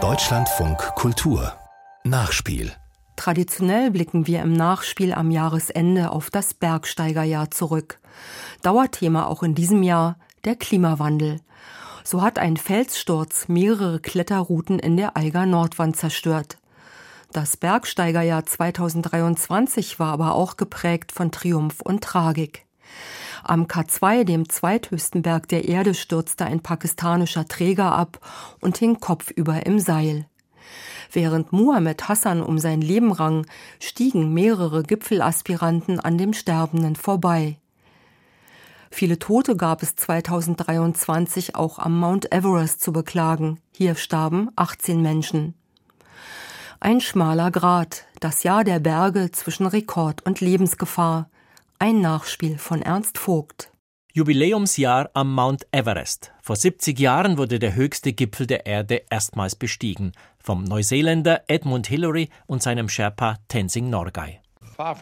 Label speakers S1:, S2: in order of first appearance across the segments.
S1: Deutschlandfunk Kultur Nachspiel
S2: Traditionell blicken wir im Nachspiel am Jahresende auf das Bergsteigerjahr zurück. Dauerthema auch in diesem Jahr der Klimawandel. So hat ein Felssturz mehrere Kletterrouten in der Eiger Nordwand zerstört. Das Bergsteigerjahr 2023 war aber auch geprägt von Triumph und Tragik. Am K2, dem zweithöchsten Berg der Erde, stürzte ein pakistanischer Träger ab und hing kopfüber im Seil. Während Muhammad Hassan um sein Leben rang, stiegen mehrere Gipfelaspiranten an dem Sterbenden vorbei. Viele Tote gab es 2023 auch am Mount Everest zu beklagen. Hier starben 18 Menschen. Ein schmaler Grat, das Jahr der Berge zwischen Rekord und Lebensgefahr. Ein Nachspiel von Ernst Vogt.
S3: Jubiläumsjahr am Mount Everest. Vor 70 Jahren wurde der höchste Gipfel der Erde erstmals bestiegen. Vom Neuseeländer Edmund Hillary und seinem Sherpa Tenzing Norgay.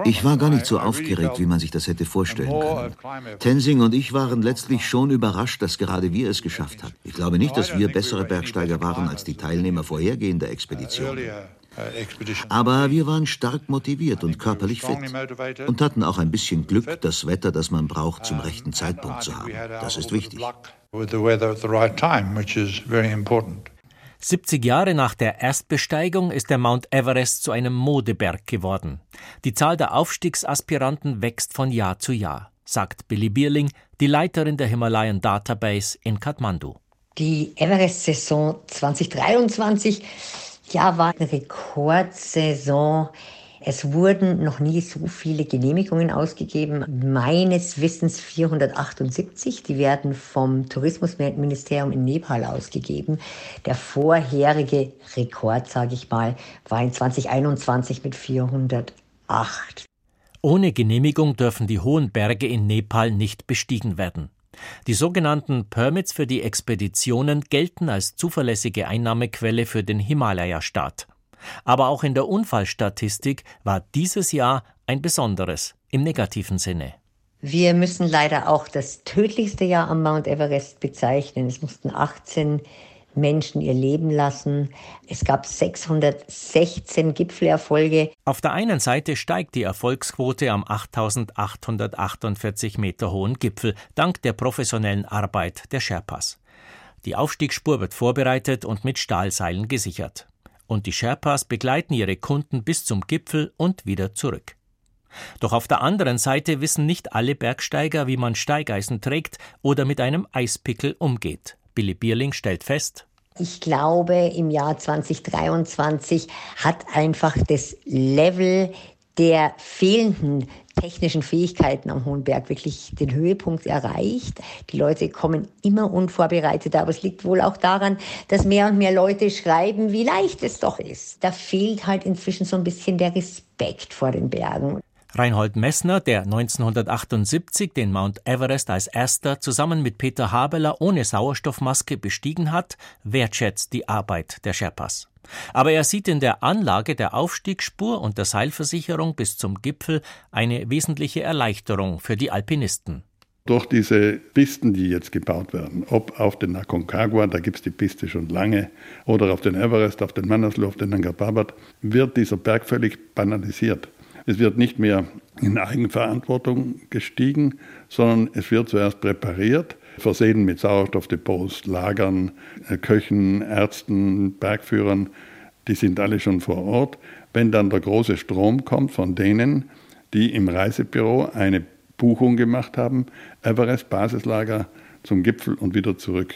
S4: Ich war gar nicht so aufgeregt, wie man sich das hätte vorstellen können. Tenzing und ich waren letztlich schon überrascht, dass gerade wir es geschafft haben. Ich glaube nicht, dass wir bessere Bergsteiger waren als die Teilnehmer vorhergehender Expeditionen. Aber wir waren stark motiviert und körperlich fit und hatten auch ein bisschen Glück, das Wetter, das man braucht, zum rechten Zeitpunkt zu haben. Das ist wichtig.
S3: 70 Jahre nach der Erstbesteigung ist der Mount Everest zu einem Modeberg geworden. Die Zahl der Aufstiegsaspiranten wächst von Jahr zu Jahr, sagt Billy Bierling, die Leiterin der Himalayan Database in Kathmandu.
S5: Die Everest-Saison 2023 ja, war eine Rekordsaison. Es wurden noch nie so viele Genehmigungen ausgegeben. Meines Wissens 478. Die werden vom Tourismusministerium in Nepal ausgegeben. Der vorherige Rekord, sage ich mal, war in 2021 mit 408.
S3: Ohne Genehmigung dürfen die hohen Berge in Nepal nicht bestiegen werden. Die sogenannten Permits für die Expeditionen gelten als zuverlässige Einnahmequelle für den Himalaya-Staat. Aber auch in der Unfallstatistik war dieses Jahr ein besonderes im negativen Sinne.
S5: Wir müssen leider auch das tödlichste Jahr am Mount Everest bezeichnen. Es mussten 18 Menschen ihr Leben lassen. Es gab 616 Gipfelerfolge.
S3: Auf der einen Seite steigt die Erfolgsquote am 8848 Meter hohen Gipfel dank der professionellen Arbeit der Sherpas. Die Aufstiegsspur wird vorbereitet und mit Stahlseilen gesichert. Und die Sherpas begleiten ihre Kunden bis zum Gipfel und wieder zurück. Doch auf der anderen Seite wissen nicht alle Bergsteiger, wie man Steigeisen trägt oder mit einem Eispickel umgeht. Billy Bierling stellt fest,
S5: ich glaube, im Jahr 2023 hat einfach das Level der fehlenden technischen Fähigkeiten am Hohen Berg wirklich den Höhepunkt erreicht. Die Leute kommen immer unvorbereitet, aber es liegt wohl auch daran, dass mehr und mehr Leute schreiben, wie leicht es doch ist. Da fehlt halt inzwischen so ein bisschen der Respekt vor den Bergen.
S3: Reinhold Messner, der 1978 den Mount Everest als erster zusammen mit Peter Habeler ohne Sauerstoffmaske bestiegen hat, wertschätzt die Arbeit der Sherpas. Aber er sieht in der Anlage der Aufstiegsspur und der Seilversicherung bis zum Gipfel eine wesentliche Erleichterung für die Alpinisten.
S6: Durch diese Pisten, die jetzt gebaut werden, ob auf den Aconcagua, da gibt es die Piste schon lange, oder auf den Everest, auf den Manaslu, auf den Nanga Parbat, wird dieser Berg völlig banalisiert. Es wird nicht mehr in Eigenverantwortung gestiegen, sondern es wird zuerst präpariert, versehen mit Sauerstoffdepots, Lagern, äh, Köchen, Ärzten, Bergführern. Die sind alle schon vor Ort. Wenn dann der große Strom kommt von denen, die im Reisebüro eine Buchung gemacht haben, Everest Basislager zum Gipfel und wieder zurück.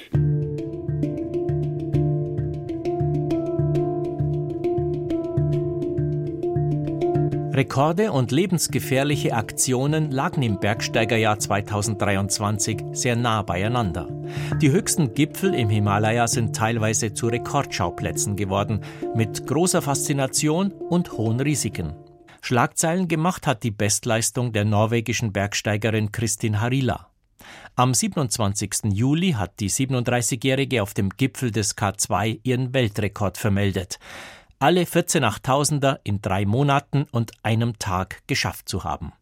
S3: Rekorde und lebensgefährliche Aktionen lagen im Bergsteigerjahr 2023 sehr nah beieinander. Die höchsten Gipfel im Himalaya sind teilweise zu Rekordschauplätzen geworden, mit großer Faszination und hohen Risiken. Schlagzeilen gemacht hat die Bestleistung der norwegischen Bergsteigerin Kristin Harila. Am 27. Juli hat die 37-Jährige auf dem Gipfel des K2 ihren Weltrekord vermeldet alle 14 Achttausender in drei Monaten und einem Tag geschafft zu haben.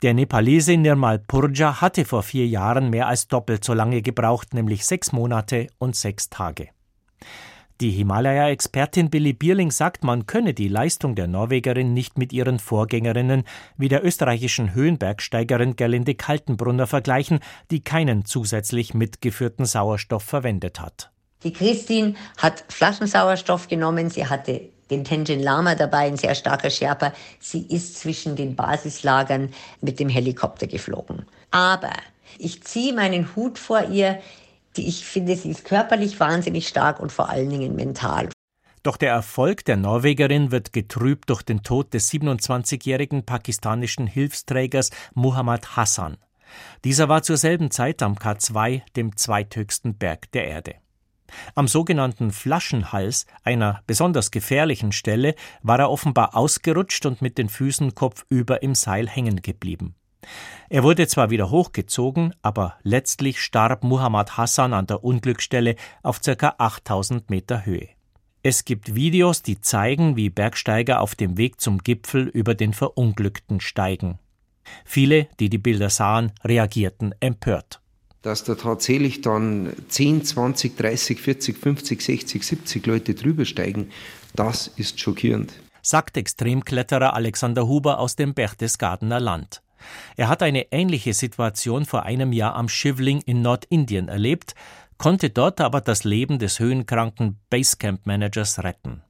S3: Der Nepalese Nirmal Purja hatte vor vier Jahren mehr als doppelt so lange gebraucht, nämlich sechs Monate und sechs Tage. Die Himalaya-Expertin Billy Bierling sagt, man könne die Leistung der Norwegerin nicht mit ihren Vorgängerinnen wie der österreichischen Höhenbergsteigerin Gerlinde Kaltenbrunner vergleichen, die keinen zusätzlich mitgeführten Sauerstoff verwendet hat.
S5: Die Christine hat Flaschensauerstoff genommen, sie hatte den Tenjin Lama dabei, ein sehr starker Sherpa. Sie ist zwischen den Basislagern mit dem Helikopter geflogen. Aber ich ziehe meinen Hut vor ihr. Ich finde, sie ist körperlich wahnsinnig stark und vor allen Dingen mental.
S3: Doch der Erfolg der Norwegerin wird getrübt durch den Tod des 27-jährigen pakistanischen Hilfsträgers Muhammad Hassan. Dieser war zur selben Zeit am K2, dem zweithöchsten Berg der Erde. Am sogenannten Flaschenhals, einer besonders gefährlichen Stelle, war er offenbar ausgerutscht und mit den Füßen kopfüber im Seil hängen geblieben. Er wurde zwar wieder hochgezogen, aber letztlich starb Muhammad Hassan an der Unglücksstelle auf ca. 8000 Meter Höhe. Es gibt Videos, die zeigen, wie Bergsteiger auf dem Weg zum Gipfel über den Verunglückten steigen. Viele, die die Bilder sahen, reagierten empört
S7: dass da tatsächlich dann 10, 20, 30, 40, 50, 60, 70 Leute drüber steigen, das ist schockierend.
S3: Sagt Extremkletterer Alexander Huber aus dem Berchtesgadener Land. Er hat eine ähnliche Situation vor einem Jahr am Shivling in Nordindien erlebt, konnte dort aber das Leben des höhenkranken Basecamp-Managers retten.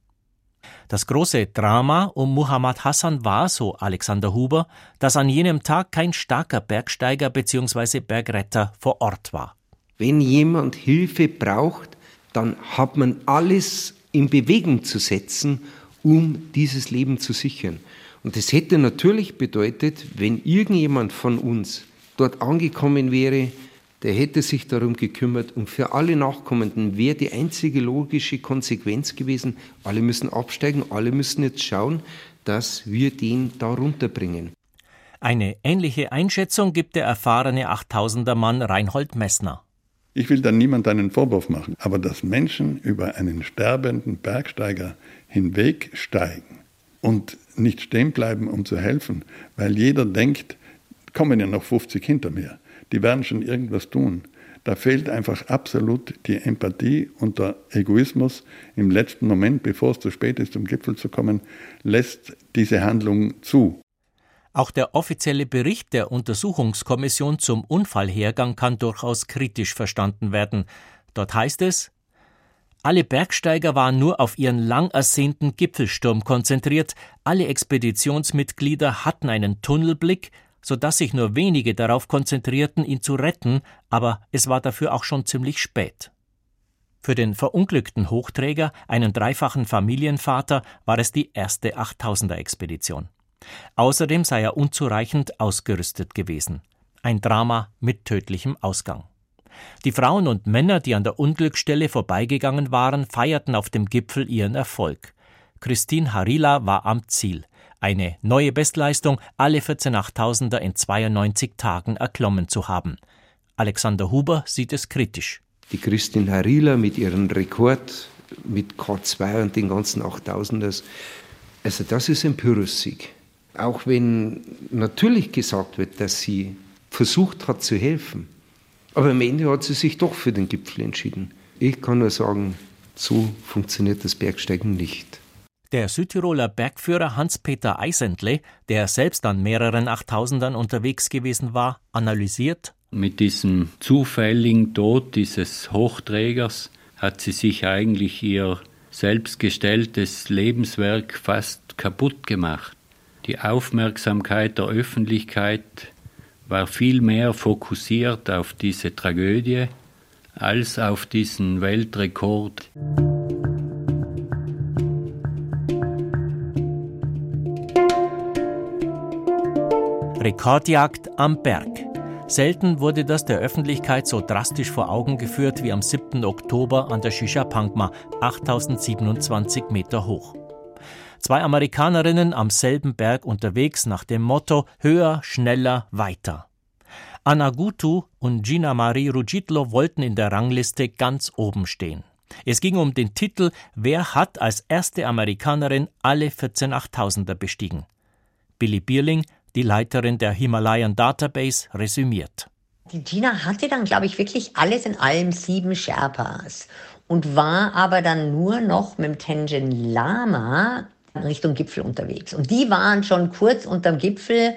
S3: Das große Drama um Muhammad Hassan war, so Alexander Huber, dass an jenem Tag kein starker Bergsteiger bzw. Bergretter vor Ort war.
S7: Wenn jemand Hilfe braucht, dann hat man alles in Bewegung zu setzen, um dieses Leben zu sichern. Und das hätte natürlich bedeutet, wenn irgendjemand von uns dort angekommen wäre, der hätte sich darum gekümmert und für alle Nachkommenden wäre die einzige logische Konsequenz gewesen, alle müssen absteigen, alle müssen jetzt schauen, dass wir den da runterbringen.
S3: Eine ähnliche Einschätzung gibt der erfahrene 8000er Mann Reinhold Messner.
S6: Ich will dann niemand einen Vorwurf machen, aber dass Menschen über einen sterbenden Bergsteiger hinwegsteigen und nicht stehen bleiben, um zu helfen, weil jeder denkt, kommen ja noch 50 hinter mir die werden schon irgendwas tun. Da fehlt einfach absolut die Empathie und der Egoismus im letzten Moment, bevor es zu spät ist, zum Gipfel zu kommen, lässt diese Handlung zu.
S3: Auch der offizielle Bericht der Untersuchungskommission zum Unfallhergang kann durchaus kritisch verstanden werden. Dort heißt es, alle Bergsteiger waren nur auf ihren lang ersehnten Gipfelsturm konzentriert, alle Expeditionsmitglieder hatten einen Tunnelblick so dass sich nur wenige darauf konzentrierten, ihn zu retten, aber es war dafür auch schon ziemlich spät. Für den verunglückten Hochträger, einen dreifachen Familienvater, war es die erste 8000er Expedition. Außerdem sei er unzureichend ausgerüstet gewesen. Ein Drama mit tödlichem Ausgang. Die Frauen und Männer, die an der Unglücksstelle vorbeigegangen waren, feierten auf dem Gipfel ihren Erfolg. Christine Harila war am Ziel. Eine neue Bestleistung, alle 14 8000er in 92 Tagen erklommen zu haben. Alexander Huber sieht es kritisch.
S7: Die Christine Harila mit ihrem Rekord mit K2 und den ganzen 8000ers, also das ist ein Pyrrhussieg. Auch wenn natürlich gesagt wird, dass sie versucht hat zu helfen. Aber am Ende hat sie sich doch für den Gipfel entschieden. Ich kann nur sagen, so funktioniert das Bergsteigen nicht.
S3: Der Südtiroler Bergführer Hans-Peter Eisentle, der selbst an mehreren Achttausendern unterwegs gewesen war, analysiert.
S8: Mit diesem zufälligen Tod dieses Hochträgers hat sie sich eigentlich ihr selbstgestelltes Lebenswerk fast kaputt gemacht. Die Aufmerksamkeit der Öffentlichkeit war viel mehr fokussiert auf diese Tragödie als auf diesen Weltrekord.
S3: Rekordjagd am Berg. Selten wurde das der Öffentlichkeit so drastisch vor Augen geführt wie am 7. Oktober an der Shishapangma, 8027 Meter hoch. Zwei Amerikanerinnen am selben Berg unterwegs nach dem Motto höher, schneller, weiter. Anna Gutu und Gina Marie Rugitlo wollten in der Rangliste ganz oben stehen. Es ging um den Titel Wer hat als erste Amerikanerin alle 14 Achttausender bestiegen? Billy Bierling die Leiterin der Himalayan Database, resümiert.
S5: Die Gina hatte dann, glaube ich, wirklich alles in allem sieben Sherpas und war aber dann nur noch mit dem Tenjin Lama Richtung Gipfel unterwegs. Und die waren schon kurz unterm Gipfel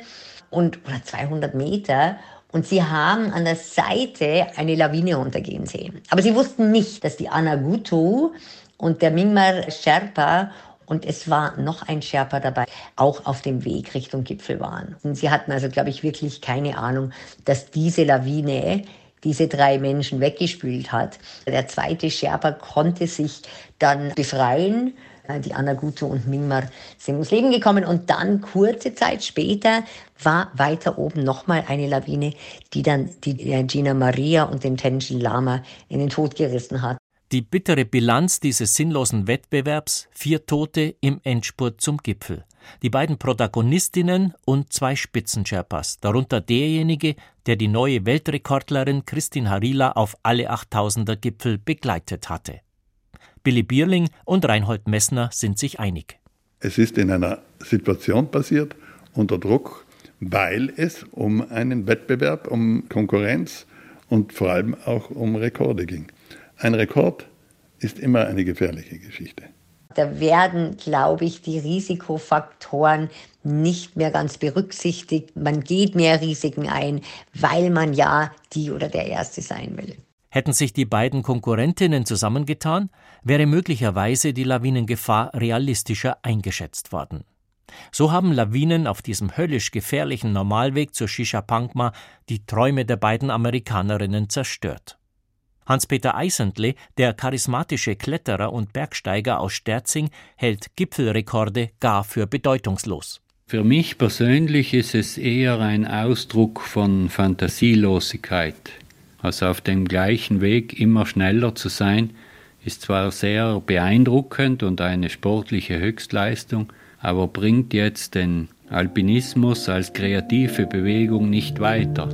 S5: und oder 200 Meter und sie haben an der Seite eine Lawine untergehen sehen. Aber sie wussten nicht, dass die Anagutu und der Mingmar Sherpa und es war noch ein Sherpa dabei, auch auf dem Weg Richtung Gipfel waren. Und sie hatten also, glaube ich, wirklich keine Ahnung, dass diese Lawine diese drei Menschen weggespült hat. Der zweite Sherpa konnte sich dann befreien. Die Anaguto und Mingmar sind ums Leben gekommen und dann kurze Zeit später war weiter oben nochmal eine Lawine, die dann die Gina Maria und den Tenzin Lama in den Tod gerissen hat.
S3: Die bittere Bilanz dieses sinnlosen Wettbewerbs, vier Tote im Endspurt zum Gipfel. Die beiden Protagonistinnen und zwei Spitzensherpas, darunter derjenige, der die neue Weltrekordlerin Christine Harila auf alle 8000er Gipfel begleitet hatte. Billy Bierling und Reinhold Messner sind sich einig.
S6: Es ist in einer Situation passiert, unter Druck, weil es um einen Wettbewerb, um Konkurrenz und vor allem auch um Rekorde ging. Ein Rekord ist immer eine gefährliche Geschichte.
S5: Da werden, glaube ich, die Risikofaktoren nicht mehr ganz berücksichtigt. Man geht mehr Risiken ein, weil man ja die oder der Erste sein will.
S3: Hätten sich die beiden Konkurrentinnen zusammengetan, wäre möglicherweise die Lawinengefahr realistischer eingeschätzt worden. So haben Lawinen auf diesem höllisch gefährlichen Normalweg zur Shishapangma die Träume der beiden Amerikanerinnen zerstört. Hans-Peter Eisendle, der charismatische Kletterer und Bergsteiger aus Sterzing, hält Gipfelrekorde gar für bedeutungslos.
S8: Für mich persönlich ist es eher ein Ausdruck von Fantasielosigkeit. Also auf dem gleichen Weg immer schneller zu sein, ist zwar sehr beeindruckend und eine sportliche Höchstleistung, aber bringt jetzt den Alpinismus als kreative Bewegung nicht weiter.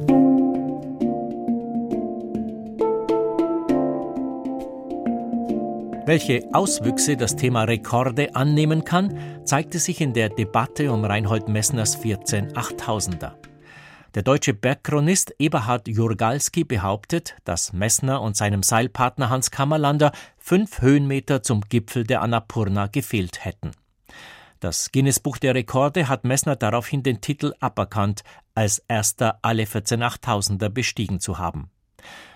S3: Welche Auswüchse das Thema Rekorde annehmen kann, zeigte sich in der Debatte um Reinhold Messners 14 8000er. Der deutsche Bergchronist Eberhard Jurgalski behauptet, dass Messner und seinem Seilpartner Hans Kammerlander fünf Höhenmeter zum Gipfel der Annapurna gefehlt hätten. Das Guinness-Buch der Rekorde hat Messner daraufhin den Titel aberkannt, als erster alle 14 8000er bestiegen zu haben.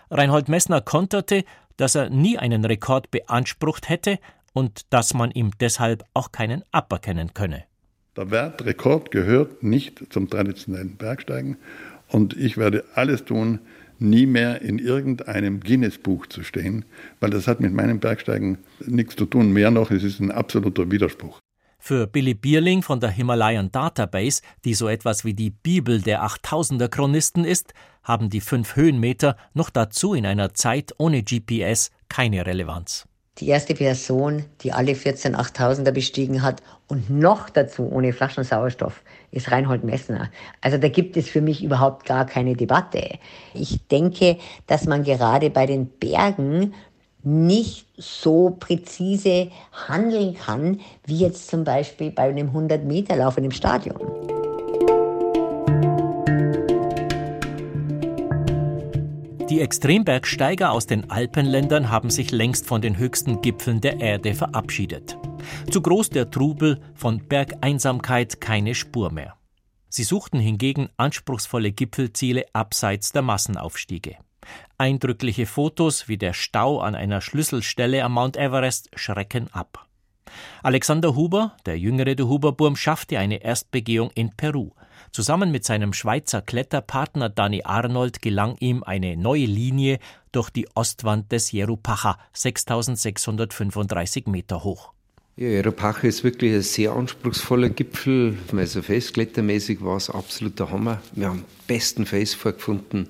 S3: Reinhold Messner konterte, dass er nie einen Rekord beansprucht hätte und dass man ihm deshalb auch keinen aberkennen könne.
S6: Der Wertrekord gehört nicht zum traditionellen Bergsteigen und ich werde alles tun, nie mehr in irgendeinem Guinness-Buch zu stehen, weil das hat mit meinem Bergsteigen nichts zu tun. Mehr noch, es ist ein absoluter Widerspruch.
S3: Für Billy Bierling von der Himalayan Database, die so etwas wie die Bibel der 8000er Chronisten ist, haben die fünf Höhenmeter noch dazu in einer Zeit ohne GPS keine Relevanz.
S5: Die erste Person, die alle 14 8000er bestiegen hat und noch dazu ohne Flaschensauerstoff, ist Reinhold Messner. Also da gibt es für mich überhaupt gar keine Debatte. Ich denke, dass man gerade bei den Bergen nicht so präzise handeln kann, wie jetzt zum Beispiel bei einem 100-Meter-Lauf in einem Stadion.
S3: Die Extrembergsteiger aus den Alpenländern haben sich längst von den höchsten Gipfeln der Erde verabschiedet. Zu groß der Trubel, von Bergeinsamkeit keine Spur mehr. Sie suchten hingegen anspruchsvolle Gipfelziele abseits der Massenaufstiege. Eindrückliche Fotos wie der Stau an einer Schlüsselstelle am Mount Everest schrecken ab. Alexander Huber, der jüngere de Huberburm, schaffte eine Erstbegehung in Peru. Zusammen mit seinem Schweizer Kletterpartner Danny Arnold gelang ihm eine neue Linie durch die Ostwand des Jerupacha, 6635 Meter hoch.
S7: Ja, Jerupacha ist wirklich ein sehr anspruchsvoller Gipfel. Also festklettermäßig war es absoluter Hammer. Wir haben besten Face vorgefunden.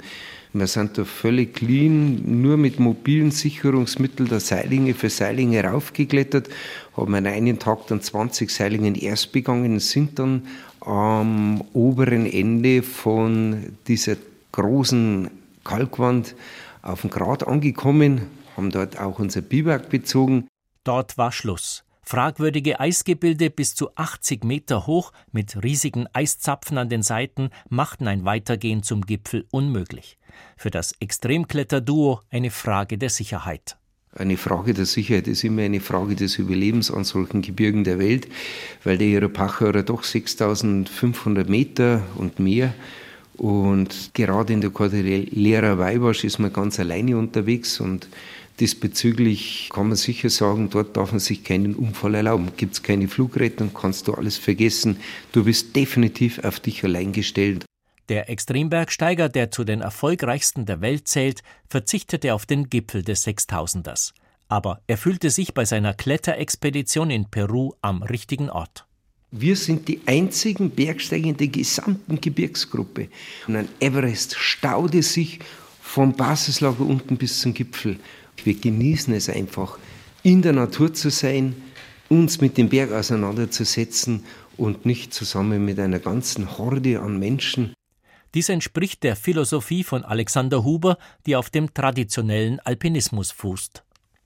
S7: Wir sind da völlig clean, nur mit mobilen Sicherungsmitteln der Seilinge für Seilinge raufgeklettert, haben an einem Tag dann 20 Seilingen erst begangen sind dann am oberen Ende von dieser großen Kalkwand auf dem Grat angekommen, haben dort auch unser Biwak bezogen.
S3: Dort war Schluss. Fragwürdige Eisgebilde bis zu 80 Meter hoch mit riesigen Eiszapfen an den Seiten machten ein Weitergehen zum Gipfel unmöglich. Für das Extremkletterduo eine Frage der Sicherheit.
S7: Eine Frage der Sicherheit ist immer eine Frage des Überlebens an solchen Gebirgen der Welt, weil der Jerupachauer doch 6500 Meter und mehr und gerade in der Cordillera Weibasch ist man ganz alleine unterwegs und diesbezüglich kann man sicher sagen, dort darf man sich keinen Unfall erlauben. Gibt es keine Flugrettung, kannst du alles vergessen. Du bist definitiv auf dich allein gestellt.
S3: Der Extrembergsteiger, der zu den erfolgreichsten der Welt zählt, verzichtete auf den Gipfel des Sechstausenders. Aber er fühlte sich bei seiner Kletterexpedition in Peru am richtigen Ort.
S7: Wir sind die einzigen Bergsteiger in der gesamten Gebirgsgruppe. Und ein Everest staude sich vom Basislager unten bis zum Gipfel. Wir genießen es einfach, in der Natur zu sein, uns mit dem Berg auseinanderzusetzen und nicht zusammen mit einer ganzen Horde an Menschen.
S3: Dies entspricht der Philosophie von Alexander Huber, die auf dem traditionellen Alpinismus fußt.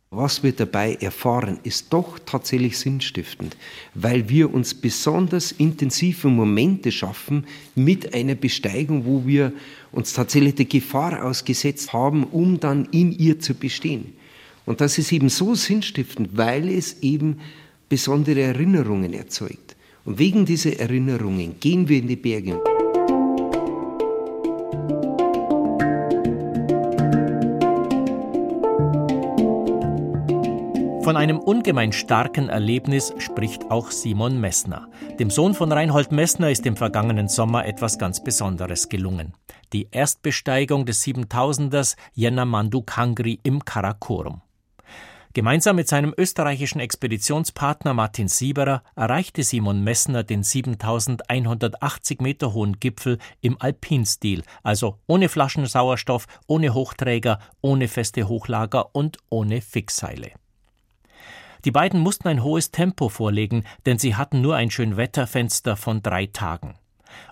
S7: Was wir dabei erfahren, ist doch tatsächlich sinnstiftend, weil wir uns besonders intensive Momente schaffen mit einer Besteigung, wo wir uns tatsächlich der Gefahr ausgesetzt haben, um dann in ihr zu bestehen. Und das ist eben so sinnstiftend, weil es eben besondere Erinnerungen erzeugt. Und wegen dieser Erinnerungen gehen wir in die Berge.
S3: Von einem ungemein starken Erlebnis spricht auch Simon Messner. Dem Sohn von Reinhold Messner ist im vergangenen Sommer etwas ganz Besonderes gelungen. Die Erstbesteigung des 7000ers Yennamandu Kangri im Karakorum. Gemeinsam mit seinem österreichischen Expeditionspartner Martin Sieberer erreichte Simon Messner den 7180 Meter hohen Gipfel im Alpinstil, also ohne Flaschensauerstoff, ohne Hochträger, ohne feste Hochlager und ohne Fixseile. Die beiden mussten ein hohes Tempo vorlegen, denn sie hatten nur ein Schönwetterfenster von drei Tagen.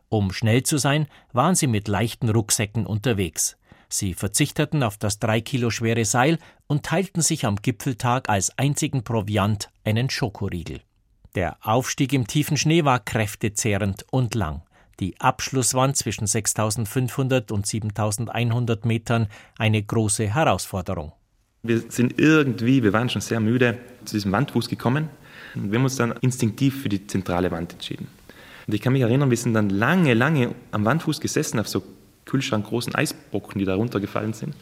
S3: Um schnell zu sein, waren sie mit leichten Rucksäcken unterwegs. Sie verzichteten auf das drei Kilo schwere Seil und teilten sich am Gipfeltag als einzigen Proviant einen Schokoriegel. Der Aufstieg im tiefen Schnee war kräftezehrend und lang. Die Abschlusswand zwischen 6500 und 7100 Metern eine große Herausforderung.
S9: Wir sind irgendwie, wir waren schon sehr müde, zu diesem Wandfuß gekommen und wir haben uns dann instinktiv für die zentrale Wand entschieden. Und ich kann mich erinnern, wir sind dann lange, lange am Wandfuß gesessen auf so kühlschrankgroßen Eisbrocken, die da runtergefallen sind.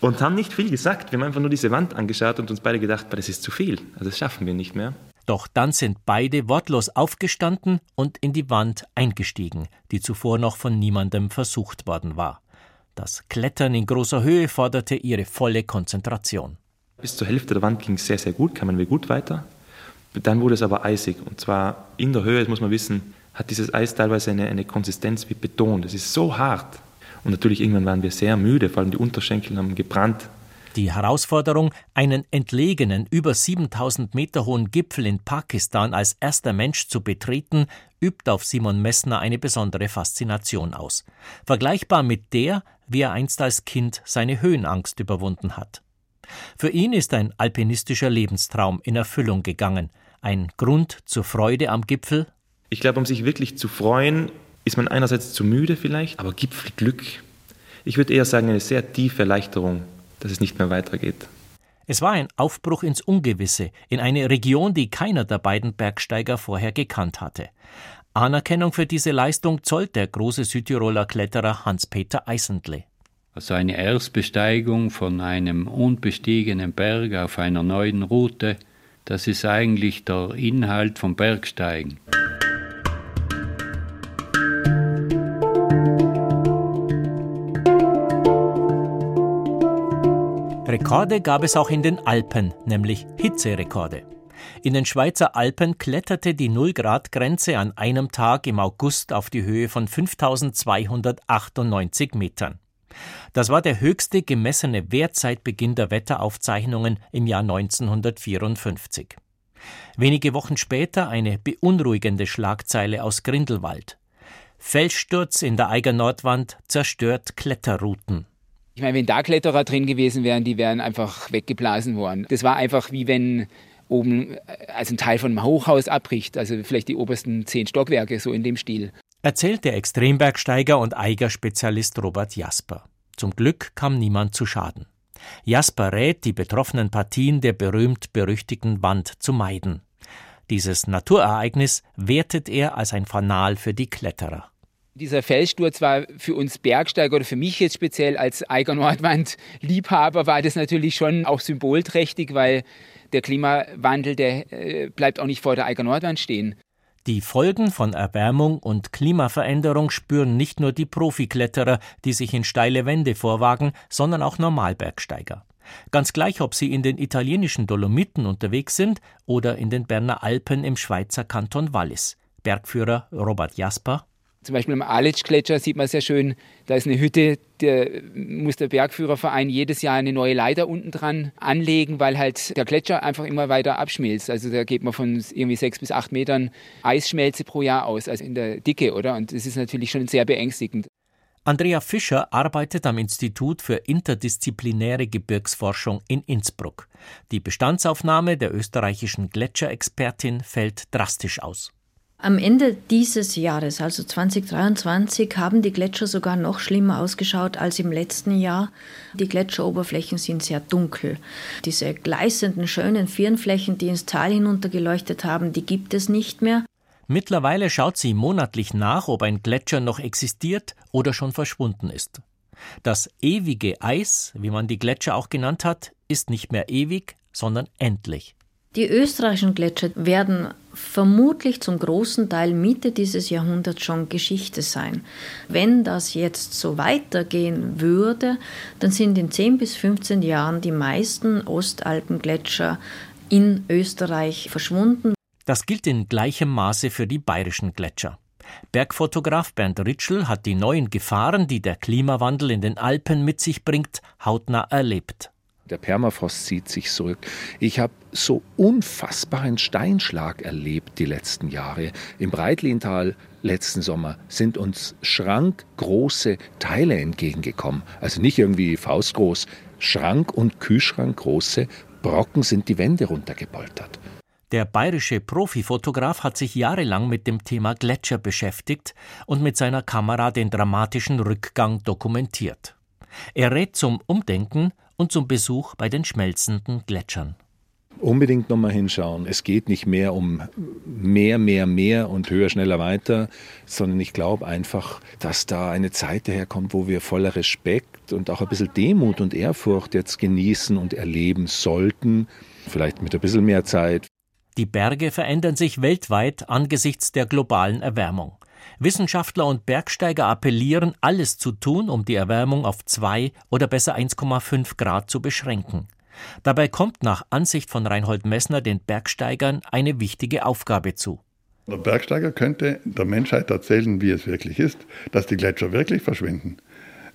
S9: Und haben nicht viel gesagt. Wir haben einfach nur diese Wand angeschaut und uns beide gedacht, das ist zu viel. Also das schaffen wir nicht mehr.
S3: Doch dann sind beide wortlos aufgestanden und in die Wand eingestiegen, die zuvor noch von niemandem versucht worden war. Das Klettern in großer Höhe forderte ihre volle Konzentration.
S9: Bis zur Hälfte der Wand ging es sehr, sehr gut, kamen wir gut weiter. Dann wurde es aber eisig. Und zwar in der Höhe, das muss man wissen, hat dieses Eis teilweise eine, eine Konsistenz wie Beton. Das ist so hart. Und natürlich irgendwann waren wir sehr müde, vor allem die Unterschenkel haben gebrannt.
S3: Die Herausforderung, einen entlegenen, über 7000 Meter hohen Gipfel in Pakistan als erster Mensch zu betreten, übt auf Simon Messner eine besondere Faszination aus. Vergleichbar mit der, wie er einst als Kind seine Höhenangst überwunden hat. Für ihn ist ein alpinistischer Lebenstraum in Erfüllung gegangen. Ein Grund zur Freude am Gipfel?
S9: Ich glaube, um sich wirklich zu freuen, ist man einerseits zu müde vielleicht, aber Gipfelglück. Ich würde eher sagen, eine sehr tiefe Erleichterung, dass es nicht mehr weitergeht.
S3: Es war ein Aufbruch ins Ungewisse, in eine Region, die keiner der beiden Bergsteiger vorher gekannt hatte. Anerkennung für diese Leistung zollt der große Südtiroler Kletterer Hans-Peter Eisendle.
S8: Also eine Erstbesteigung von einem unbestiegenen Berg auf einer neuen Route, das ist eigentlich der Inhalt vom Bergsteigen.
S3: Rekorde gab es auch in den Alpen, nämlich Hitzerekorde. In den Schweizer Alpen kletterte die Null-Grad-Grenze an einem Tag im August auf die Höhe von 5298 Metern. Das war der höchste gemessene Wert seit Beginn der Wetteraufzeichnungen im Jahr 1954. Wenige Wochen später eine beunruhigende Schlagzeile aus Grindelwald. Felssturz in der Eiger Nordwand zerstört Kletterrouten.
S10: Ich meine, wenn da Kletterer drin gewesen wären, die wären einfach weggeblasen worden. Das war einfach wie wenn oben also ein Teil von einem Hochhaus abbricht, also vielleicht die obersten zehn Stockwerke, so in dem Stil.
S3: Erzählt der Extrembergsteiger und Eigerspezialist Robert Jasper. Zum Glück kam niemand zu Schaden. Jasper rät, die betroffenen Partien der berühmt-berüchtigten Wand zu meiden. Dieses Naturereignis wertet er als ein Fanal für die Kletterer.
S10: Dieser Felssturz war für uns Bergsteiger oder für mich jetzt speziell als Eiger Nordwand-Liebhaber war das natürlich schon auch symbolträchtig, weil der Klimawandel, der äh, bleibt auch nicht vor der Eiger Nordwand stehen.
S3: Die Folgen von Erwärmung und Klimaveränderung spüren nicht nur die Profikletterer, die sich in steile Wände vorwagen, sondern auch Normalbergsteiger. Ganz gleich, ob sie in den italienischen Dolomiten unterwegs sind oder in den Berner Alpen im Schweizer Kanton Wallis. Bergführer Robert Jasper
S10: zum Beispiel am Aletsch-Gletscher sieht man sehr schön, da ist eine Hütte, da muss der Bergführerverein jedes Jahr eine neue Leiter unten dran anlegen, weil halt der Gletscher einfach immer weiter abschmilzt. Also da geht man von irgendwie sechs bis acht Metern Eisschmelze pro Jahr aus, also in der Dicke, oder? Und das ist natürlich schon sehr beängstigend.
S3: Andrea Fischer arbeitet am Institut für interdisziplinäre Gebirgsforschung in Innsbruck. Die Bestandsaufnahme der österreichischen Gletscherexpertin fällt drastisch aus.
S11: Am Ende dieses Jahres, also 2023, haben die Gletscher sogar noch schlimmer ausgeschaut als im letzten Jahr. Die Gletscheroberflächen sind sehr dunkel. Diese gleißenden, schönen Firnflächen, die ins Tal hinunter geleuchtet haben, die gibt es nicht mehr.
S3: Mittlerweile schaut sie monatlich nach, ob ein Gletscher noch existiert oder schon verschwunden ist. Das ewige Eis, wie man die Gletscher auch genannt hat, ist nicht mehr ewig, sondern endlich.
S11: Die österreichischen Gletscher werden vermutlich zum großen Teil Mitte dieses Jahrhunderts schon Geschichte sein. Wenn das jetzt so weitergehen würde, dann sind in 10 bis 15 Jahren die meisten Ostalpengletscher in Österreich verschwunden.
S3: Das gilt in gleichem Maße für die bayerischen Gletscher. Bergfotograf Bernd Ritschl hat die neuen Gefahren, die der Klimawandel in den Alpen mit sich bringt, hautnah erlebt.
S12: Der Permafrost zieht sich zurück. Ich habe so unfassbaren Steinschlag erlebt die letzten Jahre. Im Breitlintal letzten Sommer sind uns schrankgroße Teile entgegengekommen. Also nicht irgendwie faustgroß, Schrank- und Kühlschrankgroße Brocken sind die Wände runtergepoltert.
S3: Der bayerische Profifotograf hat sich jahrelang mit dem Thema Gletscher beschäftigt und mit seiner Kamera den dramatischen Rückgang dokumentiert. Er rät zum Umdenken und zum Besuch bei den schmelzenden Gletschern.
S12: Unbedingt nochmal hinschauen. Es geht nicht mehr um mehr, mehr, mehr und höher, schneller, weiter, sondern ich glaube einfach, dass da eine Zeit daherkommt, wo wir voller Respekt und auch ein bisschen Demut und Ehrfurcht jetzt genießen und erleben sollten. Vielleicht mit ein bisschen mehr Zeit.
S3: Die Berge verändern sich weltweit angesichts der globalen Erwärmung. Wissenschaftler und Bergsteiger appellieren, alles zu tun, um die Erwärmung auf 2 oder besser 1,5 Grad zu beschränken. Dabei kommt nach Ansicht von Reinhold Messner den Bergsteigern eine wichtige Aufgabe zu.
S6: Der Bergsteiger könnte der Menschheit erzählen, wie es wirklich ist, dass die Gletscher wirklich verschwinden,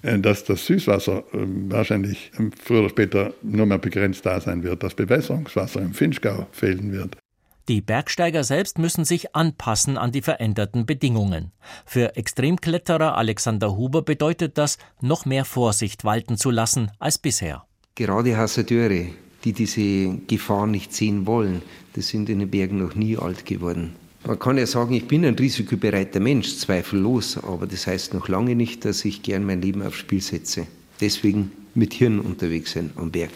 S6: äh, dass das Süßwasser ähm, wahrscheinlich ähm, früher oder später nur mehr begrenzt da sein wird, dass Bewässerungswasser im Finchgau fehlen wird,
S3: die Bergsteiger selbst müssen sich anpassen an die veränderten Bedingungen. Für Extremkletterer Alexander Huber bedeutet das, noch mehr Vorsicht walten zu lassen als bisher.
S7: Gerade Hassadeure, die diese Gefahr nicht sehen wollen, das sind in den Bergen noch nie alt geworden. Man kann ja sagen, ich bin ein risikobereiter Mensch, zweifellos, aber das heißt noch lange nicht, dass ich gern mein Leben aufs Spiel setze. Deswegen mit Hirn unterwegs sein am Berg.